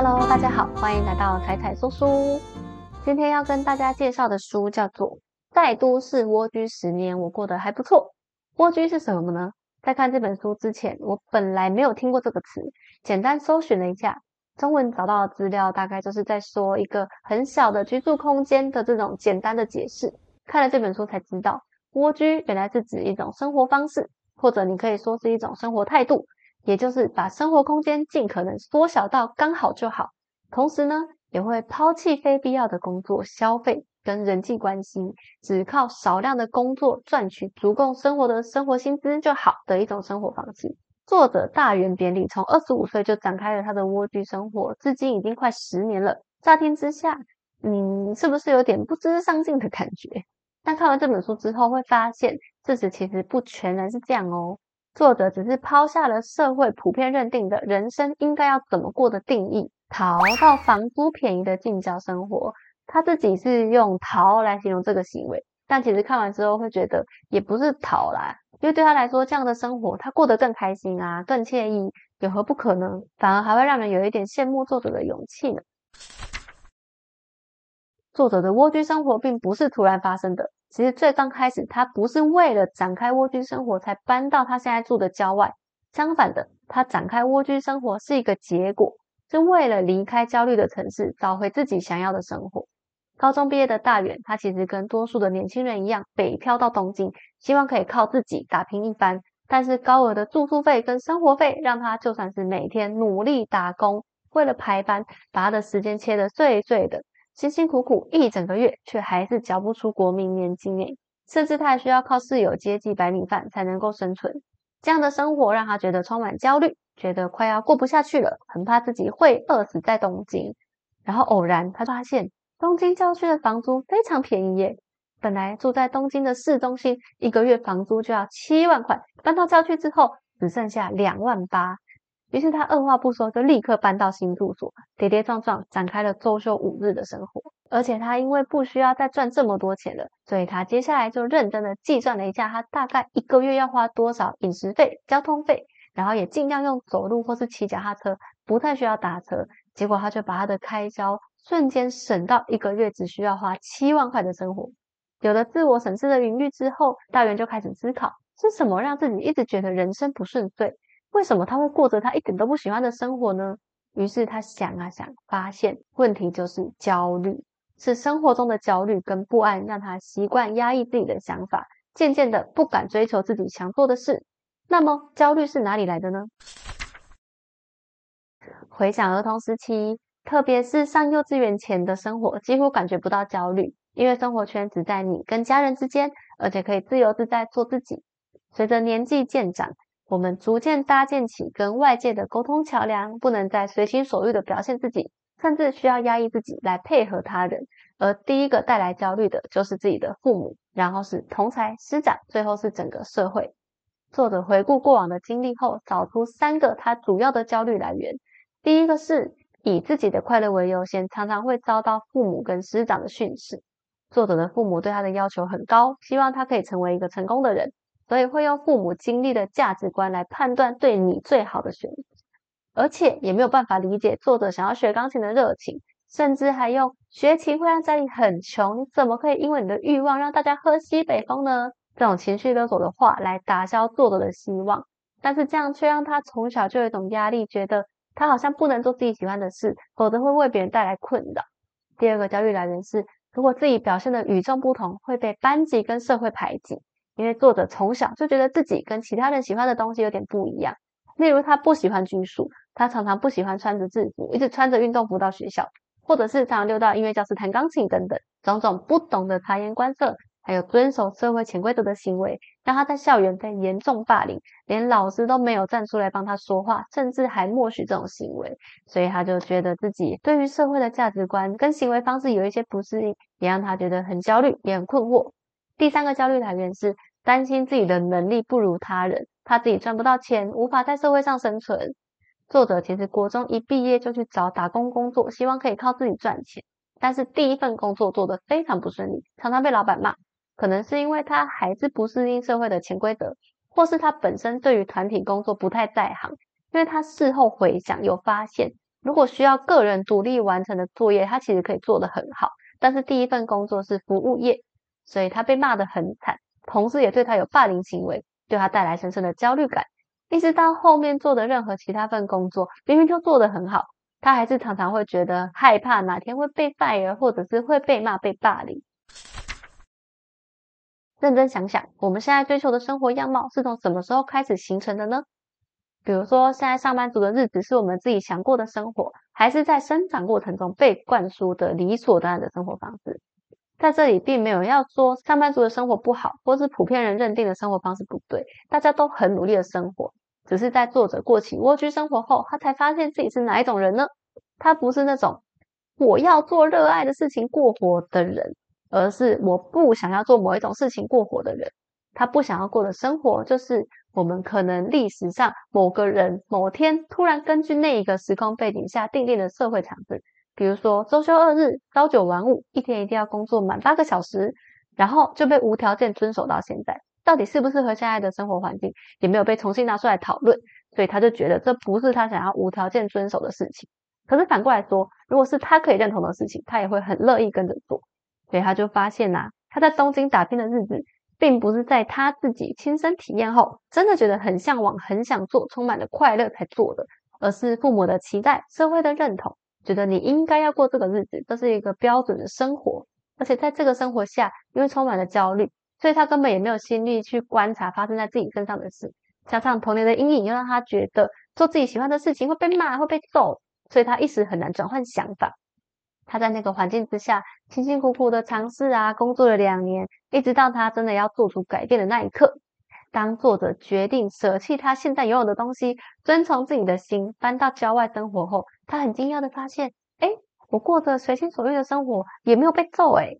Hello，大家好，欢迎来到彩彩说书。今天要跟大家介绍的书叫做《在都市蜗居十年，我过得还不错》。蜗居是什么呢？在看这本书之前，我本来没有听过这个词，简单搜寻了一下，中文找到的资料大概就是在说一个很小的居住空间的这种简单的解释。看了这本书才知道，蜗居原来是指一种生活方式，或者你可以说是一种生活态度。也就是把生活空间尽可能缩小到刚好就好，同时呢，也会抛弃非必要的工作、消费跟人际关系，只靠少量的工作赚取足够生活的生活薪资就好的一种生活方式。作者大原扁里从二十五岁就展开了他的蜗居生活，至今已经快十年了。乍听之下，你是不是有点不知上进的感觉？但看完这本书之后，会发现事实其实不全然是这样哦。作者只是抛下了社会普遍认定的人生应该要怎么过的定义，逃到房租便宜的近郊生活。他自己是用逃来形容这个行为，但其实看完之后会觉得也不是逃啦，因为对他来说，这样的生活他过得更开心啊，更惬意，有何不可呢？反而还会让人有一点羡慕作者的勇气呢。作者的蜗居生活并不是突然发生的。其实最刚开始，他不是为了展开蜗居生活才搬到他现在住的郊外。相反的，他展开蜗居生活是一个结果，是为了离开焦虑的城市，找回自己想要的生活。高中毕业的大远，他其实跟多数的年轻人一样，北漂到东京，希望可以靠自己打拼一番。但是高额的住宿费跟生活费，让他就算是每天努力打工，为了排班，把他的时间切得碎碎的。辛辛苦苦一整个月，却还是交不出国民年金诶，甚至他还需要靠室友接济白米饭才能够生存。这样的生活让他觉得充满焦虑，觉得快要过不下去了，很怕自己会饿死在东京。然后偶然他发现，东京郊区的房租非常便宜耶！本来住在东京的市中心，一个月房租就要七万块，搬到郊区之后只剩下两万八。于是他二话不说，就立刻搬到新住所，跌跌撞撞展开了周休五日的生活。而且他因为不需要再赚这么多钱了，所以他接下来就认真的计算了一下，他大概一个月要花多少饮食费、交通费，然后也尽量用走路或是骑脚踏车，不太需要打车。结果他就把他的开销瞬间省到一个月只需要花七万块的生活。有了自我审视的余裕之后，大元就开始思考，是什么让自己一直觉得人生不顺遂？为什么他会过着他一点都不喜欢的生活呢？于是他想啊想，发现问题就是焦虑，是生活中的焦虑跟不安让他习惯压抑自己的想法，渐渐的不敢追求自己想做的事。那么焦虑是哪里来的呢？回想儿童时期，特别是上幼稚园前的生活，几乎感觉不到焦虑，因为生活圈只在你跟家人之间，而且可以自由自在做自己。随着年纪渐长，我们逐渐搭建起跟外界的沟通桥梁，不能再随心所欲的表现自己，甚至需要压抑自己来配合他人。而第一个带来焦虑的就是自己的父母，然后是同才师长，最后是整个社会。作者回顾过往的经历后，找出三个他主要的焦虑来源。第一个是以自己的快乐为优先，常常会遭到父母跟师长的训斥。作者的父母对他的要求很高，希望他可以成为一个成功的人。所以会用父母经历的价值观来判断对你最好的选择，而且也没有办法理解作者想要学钢琴的热情，甚至还用学琴会让家里很穷，你怎么可以因为你的欲望让大家喝西北风呢？这种情绪勒索的话来打消作者的希望，但是这样却让他从小就有一种压力，觉得他好像不能做自己喜欢的事，否则会为别人带来困扰。第二个焦虑来源是，如果自己表现的与众不同，会被班级跟社会排挤。因为作者从小就觉得自己跟其他人喜欢的东西有点不一样，例如他不喜欢拘束，他常常不喜欢穿着制服，一直穿着运动服到学校，或者是常常溜到音乐教室弹钢琴等等，种种不懂得察言观色，还有遵守社会潜规则的行为，让他在校园被严重霸凌，连老师都没有站出来帮他说话，甚至还默许这种行为，所以他就觉得自己对于社会的价值观跟行为方式有一些不适应，也让他觉得很焦虑，也很困惑。第三个焦虑来源是。担心自己的能力不如他人，怕自己赚不到钱，无法在社会上生存。作者其实国中一毕业就去找打工工作，希望可以靠自己赚钱。但是第一份工作做得非常不顺利，常常被老板骂。可能是因为他还是不适应社会的潜规则，或是他本身对于团体工作不太在行。因为他事后回想，有发现如果需要个人独立完成的作业，他其实可以做得很好。但是第一份工作是服务业，所以他被骂得很惨，同事也对他有霸凌行为，对他带来深深的焦虑感。一直到后面做的任何其他份工作，明明就做得很好，他还是常常会觉得害怕哪天会被 fire，或者是会被骂、被霸凌。认真想想，我们现在追求的生活样貌是从什么时候开始形成的呢？比如说，现在上班族的日子是我们自己想过的生活，还是在生长过程中被灌输的理所当然的生活方式？在这里，并没有要说上班族的生活不好，或是普遍人认定的生活方式不对，大家都很努力的生活，只是在作者过起蜗居生活后，他才发现自己是哪一种人呢？他不是那种我要做热爱的事情过活的人。而是我不想要做某一种事情过活的人，他不想要过的生活，就是我们可能历史上某个人某天突然根据那一个时空背景下定定的社会常识，比如说周休二日、朝九晚五，一天一定要工作满八个小时，然后就被无条件遵守到现在，到底适不适合现在的生活环境，也没有被重新拿出来讨论，所以他就觉得这不是他想要无条件遵守的事情。可是反过来说，如果是他可以认同的事情，他也会很乐意跟着做。所以他就发现呐，他在东京打拼的日子，并不是在他自己亲身体验后，真的觉得很向往、很想做、充满了快乐才做的，而是父母的期待、社会的认同，觉得你应该要过这个日子，这是一个标准的生活。而且在这个生活下，因为充满了焦虑，所以他根本也没有心力去观察发生在自己身上的事。加上童年的阴影，又让他觉得做自己喜欢的事情会被骂、会被揍，所以他一时很难转换想法。他在那个环境之下，辛辛苦苦的尝试啊，工作了两年，一直到他真的要做出改变的那一刻，当作者决定舍弃他现在拥有的东西，遵从自己的心，搬到郊外生活后，他很惊讶的发现，哎，我过着随心所欲的生活，也没有被揍哎，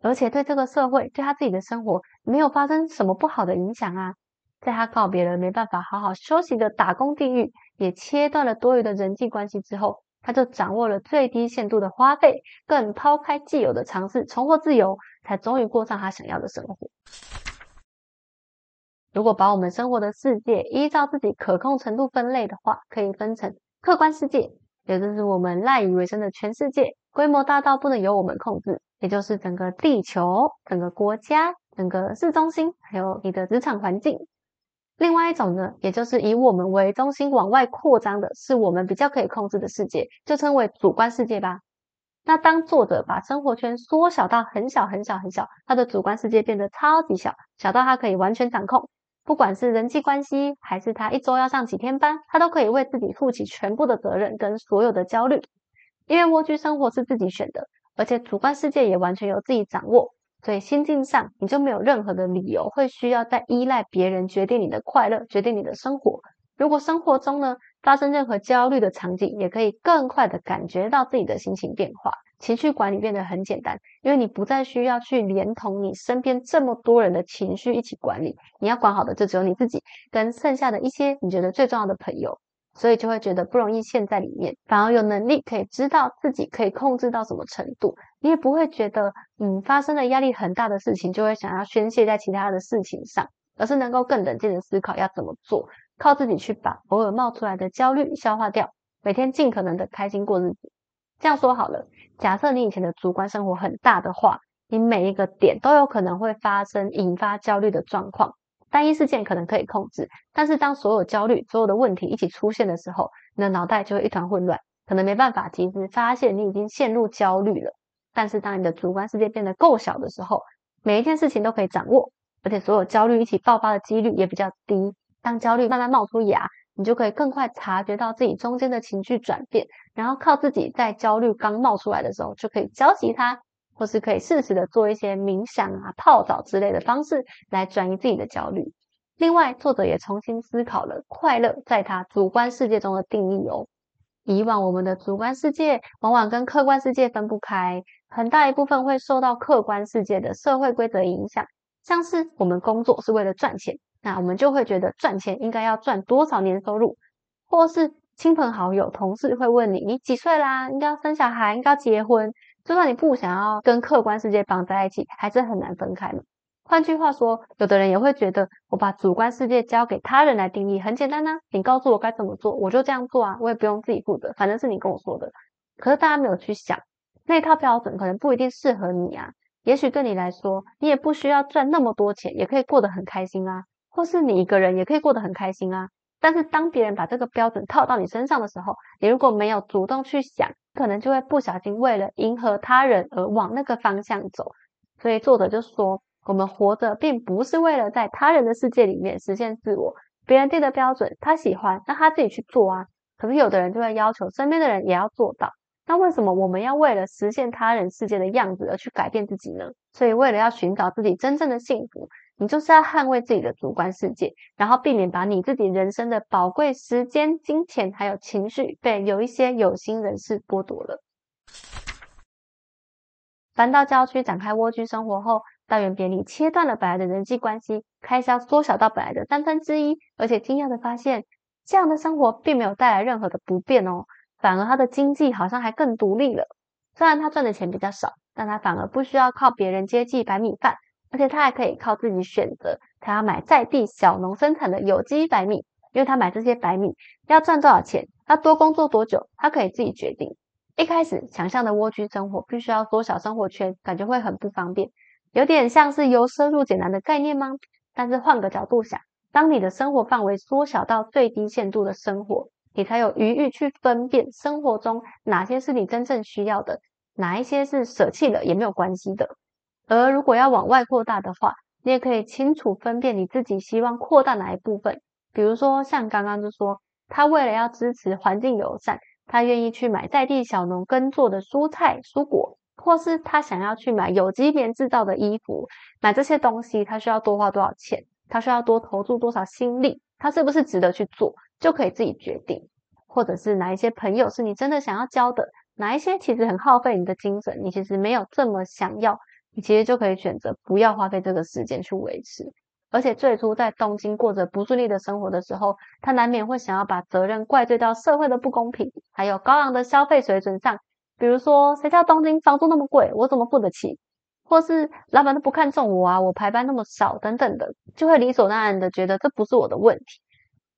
而且对这个社会，对他自己的生活，没有发生什么不好的影响啊。在他告别了没办法好好休息的打工地狱，也切断了多余的人际关系之后。他就掌握了最低限度的花费，更抛开既有的尝试，重获自由，才终于过上他想要的生活。如果把我们生活的世界依照自己可控程度分类的话，可以分成客观世界，也就是我们赖以为生的全世界，规模大到不能由我们控制，也就是整个地球、整个国家、整个市中心，还有你的职场环境。另外一种呢，也就是以我们为中心往外扩张的，是我们比较可以控制的世界，就称为主观世界吧。那当作者把生活圈缩小到很小很小很小，他的主观世界变得超级小，小到他可以完全掌控，不管是人际关系，还是他一周要上几天班，他都可以为自己负起全部的责任跟所有的焦虑，因为蜗居生活是自己选的，而且主观世界也完全由自己掌握。所以心境上，你就没有任何的理由会需要再依赖别人决定你的快乐，决定你的生活。如果生活中呢发生任何焦虑的场景，也可以更快的感觉到自己的心情变化，情绪管理变得很简单，因为你不再需要去连同你身边这么多人的情绪一起管理，你要管好的就只有你自己跟剩下的一些你觉得最重要的朋友。所以就会觉得不容易陷在里面，反而有能力可以知道自己可以控制到什么程度。你也不会觉得，嗯，发生了压力很大的事情就会想要宣泄在其他的事情上，而是能够更冷静的思考要怎么做，靠自己去把偶尔冒出来的焦虑消化掉，每天尽可能的开心过日子。这样说好了，假设你以前的主观生活很大的话，你每一个点都有可能会发生引发焦虑的状况。单一事件可能可以控制，但是当所有焦虑、所有的问题一起出现的时候，你的脑袋就会一团混乱，可能没办法及时发现你已经陷入焦虑了。但是当你的主观世界变得够小的时候，每一件事情都可以掌握，而且所有焦虑一起爆发的几率也比较低。当焦虑慢慢冒出芽，你就可以更快察觉到自己中间的情绪转变，然后靠自己在焦虑刚冒出来的时候就可以浇熄它。或是可以适时的做一些冥想啊、泡澡之类的方式来转移自己的焦虑。另外，作者也重新思考了快乐在他主观世界中的定义哦。以往我们的主观世界往往跟客观世界分不开，很大一部分会受到客观世界的社会规则影响。像是我们工作是为了赚钱，那我们就会觉得赚钱应该要赚多少年收入，或是亲朋好友、同事会问你：你几岁啦？应该要生小孩，应该要结婚。就算你不想要跟客观世界绑在一起，还是很难分开嘛。换句话说，有的人也会觉得，我把主观世界交给他人来定义，很简单呐，你告诉我该怎么做，我就这样做啊，我也不用自己负责，反正是你跟我说的。可是大家没有去想，那套标准可能不一定适合你啊。也许对你来说，你也不需要赚那么多钱，也可以过得很开心啊。或是你一个人也可以过得很开心啊。但是当别人把这个标准套到你身上的时候，你如果没有主动去想，可能就会不小心为了迎合他人而往那个方向走。所以作者就说。我们活着并不是为了在他人的世界里面实现自我，别人定的标准他喜欢，那他自己去做啊。可是有的人就会要求身边的人也要做到，那为什么我们要为了实现他人世界的样子而去改变自己呢？所以为了要寻找自己真正的幸福，你就是要捍卫自己的主观世界，然后避免把你自己人生的宝贵时间、金钱还有情绪被有一些有心人士剥夺了。搬到郊区展开蜗居生活后。大原便利切断了本来的人际关系，开销缩小到本来的三分之一，而且惊讶的发现，这样的生活并没有带来任何的不便哦，反而他的经济好像还更独立了。虽然他赚的钱比较少，但他反而不需要靠别人接济白米饭，而且他还可以靠自己选择，他要买在地小农生产的有机白米，因为他买这些白米要赚多少钱，要多工作多久，他可以自己决定。一开始想象的蜗居生活，必须要缩小生活圈，感觉会很不方便。有点像是由奢入俭难的概念吗？但是换个角度想，当你的生活范围缩小到最低限度的生活，你才有余裕去分辨生活中哪些是你真正需要的，哪一些是舍弃了也没有关系的。而如果要往外扩大的话，你也可以清楚分辨你自己希望扩大哪一部分。比如说像刚刚就说，他为了要支持环境友善，他愿意去买在地小农耕作的蔬菜蔬果。或是他想要去买有机棉制造的衣服，买这些东西，他需要多花多少钱？他需要多投注多少心力？他是不是值得去做？就可以自己决定。或者是哪一些朋友是你真的想要交的？哪一些其实很耗费你的精神？你其实没有这么想要，你其实就可以选择不要花费这个时间去维持。而且最初在东京过着不顺利的生活的时候，他难免会想要把责任怪罪到社会的不公平，还有高昂的消费水准上。比如说，谁叫东京房租那么贵，我怎么付得起？或是老板都不看重我啊，我排班那么少，等等的，就会理所当然的觉得这不是我的问题。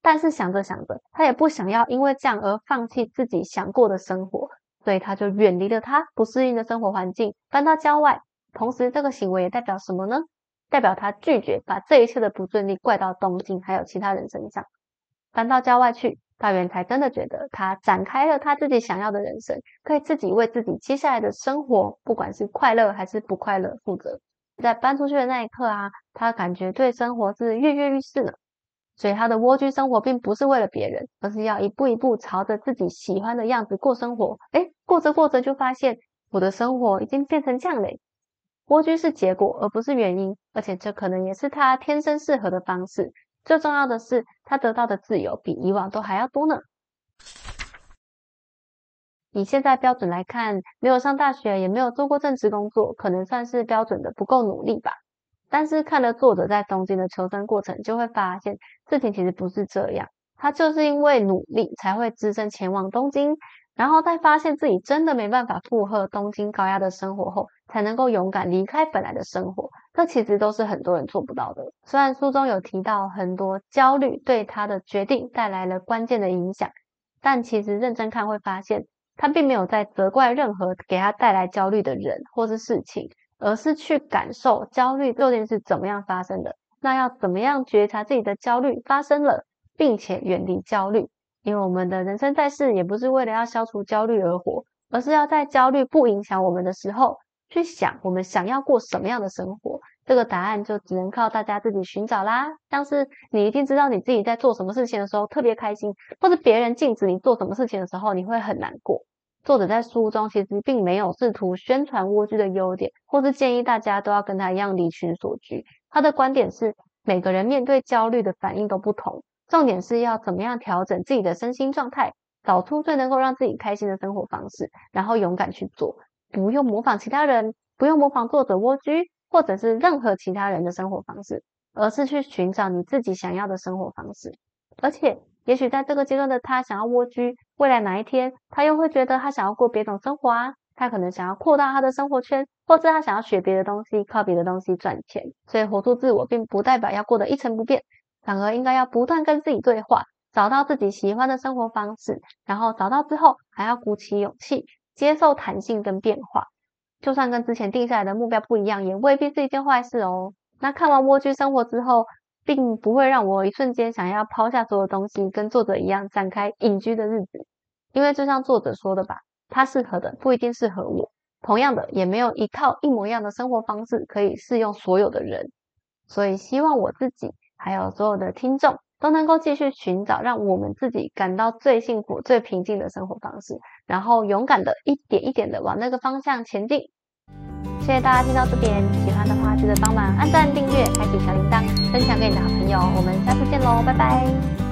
但是想着想着，他也不想要因为这样而放弃自己想过的生活，所以他就远离了他不适应的生活环境，搬到郊外。同时，这个行为也代表什么呢？代表他拒绝把这一切的不顺利怪到东京还有其他人身上，搬到郊外去。大元才真的觉得他展开了他自己想要的人生，可以自己为自己接下来的生活，不管是快乐还是不快乐负责。在搬出去的那一刻啊，他感觉对生活是跃跃欲试了。所以他的蜗居生活并不是为了别人，而是要一步一步朝着自己喜欢的样子过生活。哎，过着过着就发现我的生活已经变成这样嘞。蜗居是结果，而不是原因，而且这可能也是他天生适合的方式。最重要的是，他得到的自由比以往都还要多呢。以现在标准来看，没有上大学，也没有做过正职工作，可能算是标准的不够努力吧。但是看了作者在东京的求生过程，就会发现事情其实不是这样。他就是因为努力，才会只身前往东京。然后在发现自己真的没办法负荷东京高压的生活后，才能够勇敢离开本来的生活。这其实都是很多人做不到的。虽然书中有提到很多焦虑对他的决定带来了关键的影响，但其实认真看会发现，他并没有在责怪任何给他带来焦虑的人或是事情，而是去感受焦虑究竟是怎么样发生的。那要怎么样觉察自己的焦虑发生了，并且远离焦虑？因为我们的人生在世，也不是为了要消除焦虑而活，而是要在焦虑不影响我们的时候，去想我们想要过什么样的生活。这个答案就只能靠大家自己寻找啦。像是你一定知道你自己在做什么事情的时候特别开心，或者别人禁止你做什么事情的时候你会很难过。作者在书中其实并没有试图宣传蜗居的优点，或是建议大家都要跟他一样离群所居。他的观点是，每个人面对焦虑的反应都不同。重点是要怎么样调整自己的身心状态，找出最能够让自己开心的生活方式，然后勇敢去做，不用模仿其他人，不用模仿作者蜗居，或者是任何其他人的生活方式，而是去寻找你自己想要的生活方式。而且，也许在这个阶段的他想要蜗居，未来哪一天他又会觉得他想要过别种生活啊？他可能想要扩大他的生活圈，或是他想要学别的东西，靠别的东西赚钱。所以活出自我，并不代表要过得一成不变，反而应该要不断跟自己对话，找到自己喜欢的生活方式。然后找到之后，还要鼓起勇气，接受弹性跟变化。就算跟之前定下来的目标不一样，也未必是一件坏事哦。那看完蜗居生活之后，并不会让我一瞬间想要抛下所有东西，跟作者一样展开隐居的日子。因为就像作者说的吧，他适合的不一定适合我。同样的，也没有一套一模一样的生活方式可以适用所有的人。所以，希望我自己还有所有的听众都能够继续寻找让我们自己感到最幸福、最平静的生活方式，然后勇敢的一点一点的往那个方向前进。谢谢大家听到这边，喜欢的话记得帮忙按赞、订阅、开启小铃铛，分享给你的好朋友。我们下次见喽，拜拜。